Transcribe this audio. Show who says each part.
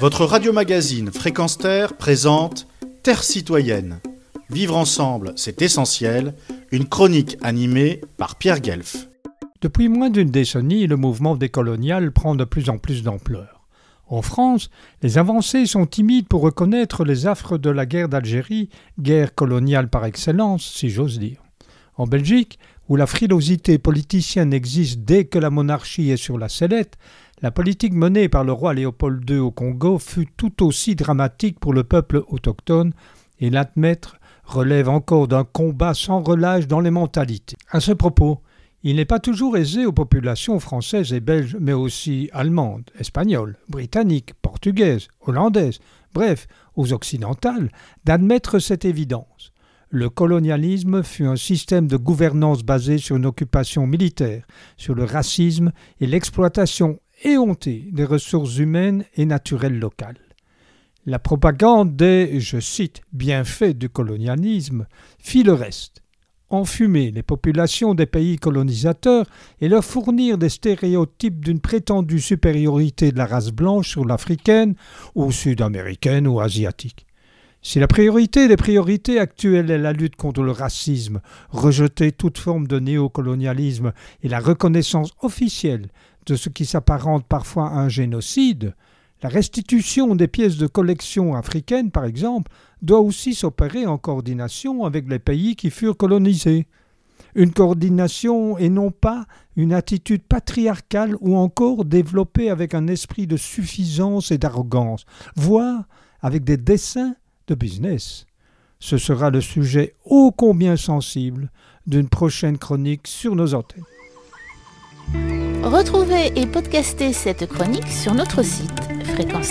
Speaker 1: Votre radio-magazine Fréquence Terre présente Terre citoyenne. Vivre ensemble, c'est essentiel. Une chronique animée par Pierre Guelf.
Speaker 2: Depuis moins d'une décennie, le mouvement décolonial prend de plus en plus d'ampleur. En France, les avancées sont timides pour reconnaître les affres de la guerre d'Algérie, guerre coloniale par excellence, si j'ose dire. En Belgique, où la frilosité politicienne existe dès que la monarchie est sur la sellette, la politique menée par le roi Léopold II au Congo fut tout aussi dramatique pour le peuple autochtone, et l'admettre relève encore d'un combat sans relâche dans les mentalités. À ce propos, il n'est pas toujours aisé aux populations françaises et belges, mais aussi allemandes, espagnoles, britanniques, portugaises, hollandaises, bref, aux occidentales, d'admettre cette évidence. Le colonialisme fut un système de gouvernance basé sur une occupation militaire, sur le racisme et l'exploitation éhontée des ressources humaines et naturelles locales. La propagande des, je cite, bienfaits du colonialisme fit le reste. Enfumer les populations des pays colonisateurs et leur fournir des stéréotypes d'une prétendue supériorité de la race blanche sur l'africaine ou sud-américaine ou asiatique. Si la priorité des priorités actuelles est la lutte contre le racisme, rejeter toute forme de néocolonialisme et la reconnaissance officielle de ce qui s'apparente parfois à un génocide, la restitution des pièces de collection africaines, par exemple, doit aussi s'opérer en coordination avec les pays qui furent colonisés. Une coordination et non pas une attitude patriarcale ou encore développée avec un esprit de suffisance et d'arrogance, voire avec des dessins de business. Ce sera le sujet ô combien sensible d'une prochaine chronique sur nos antennes.
Speaker 3: Retrouvez et podcastez cette chronique sur notre site fréquence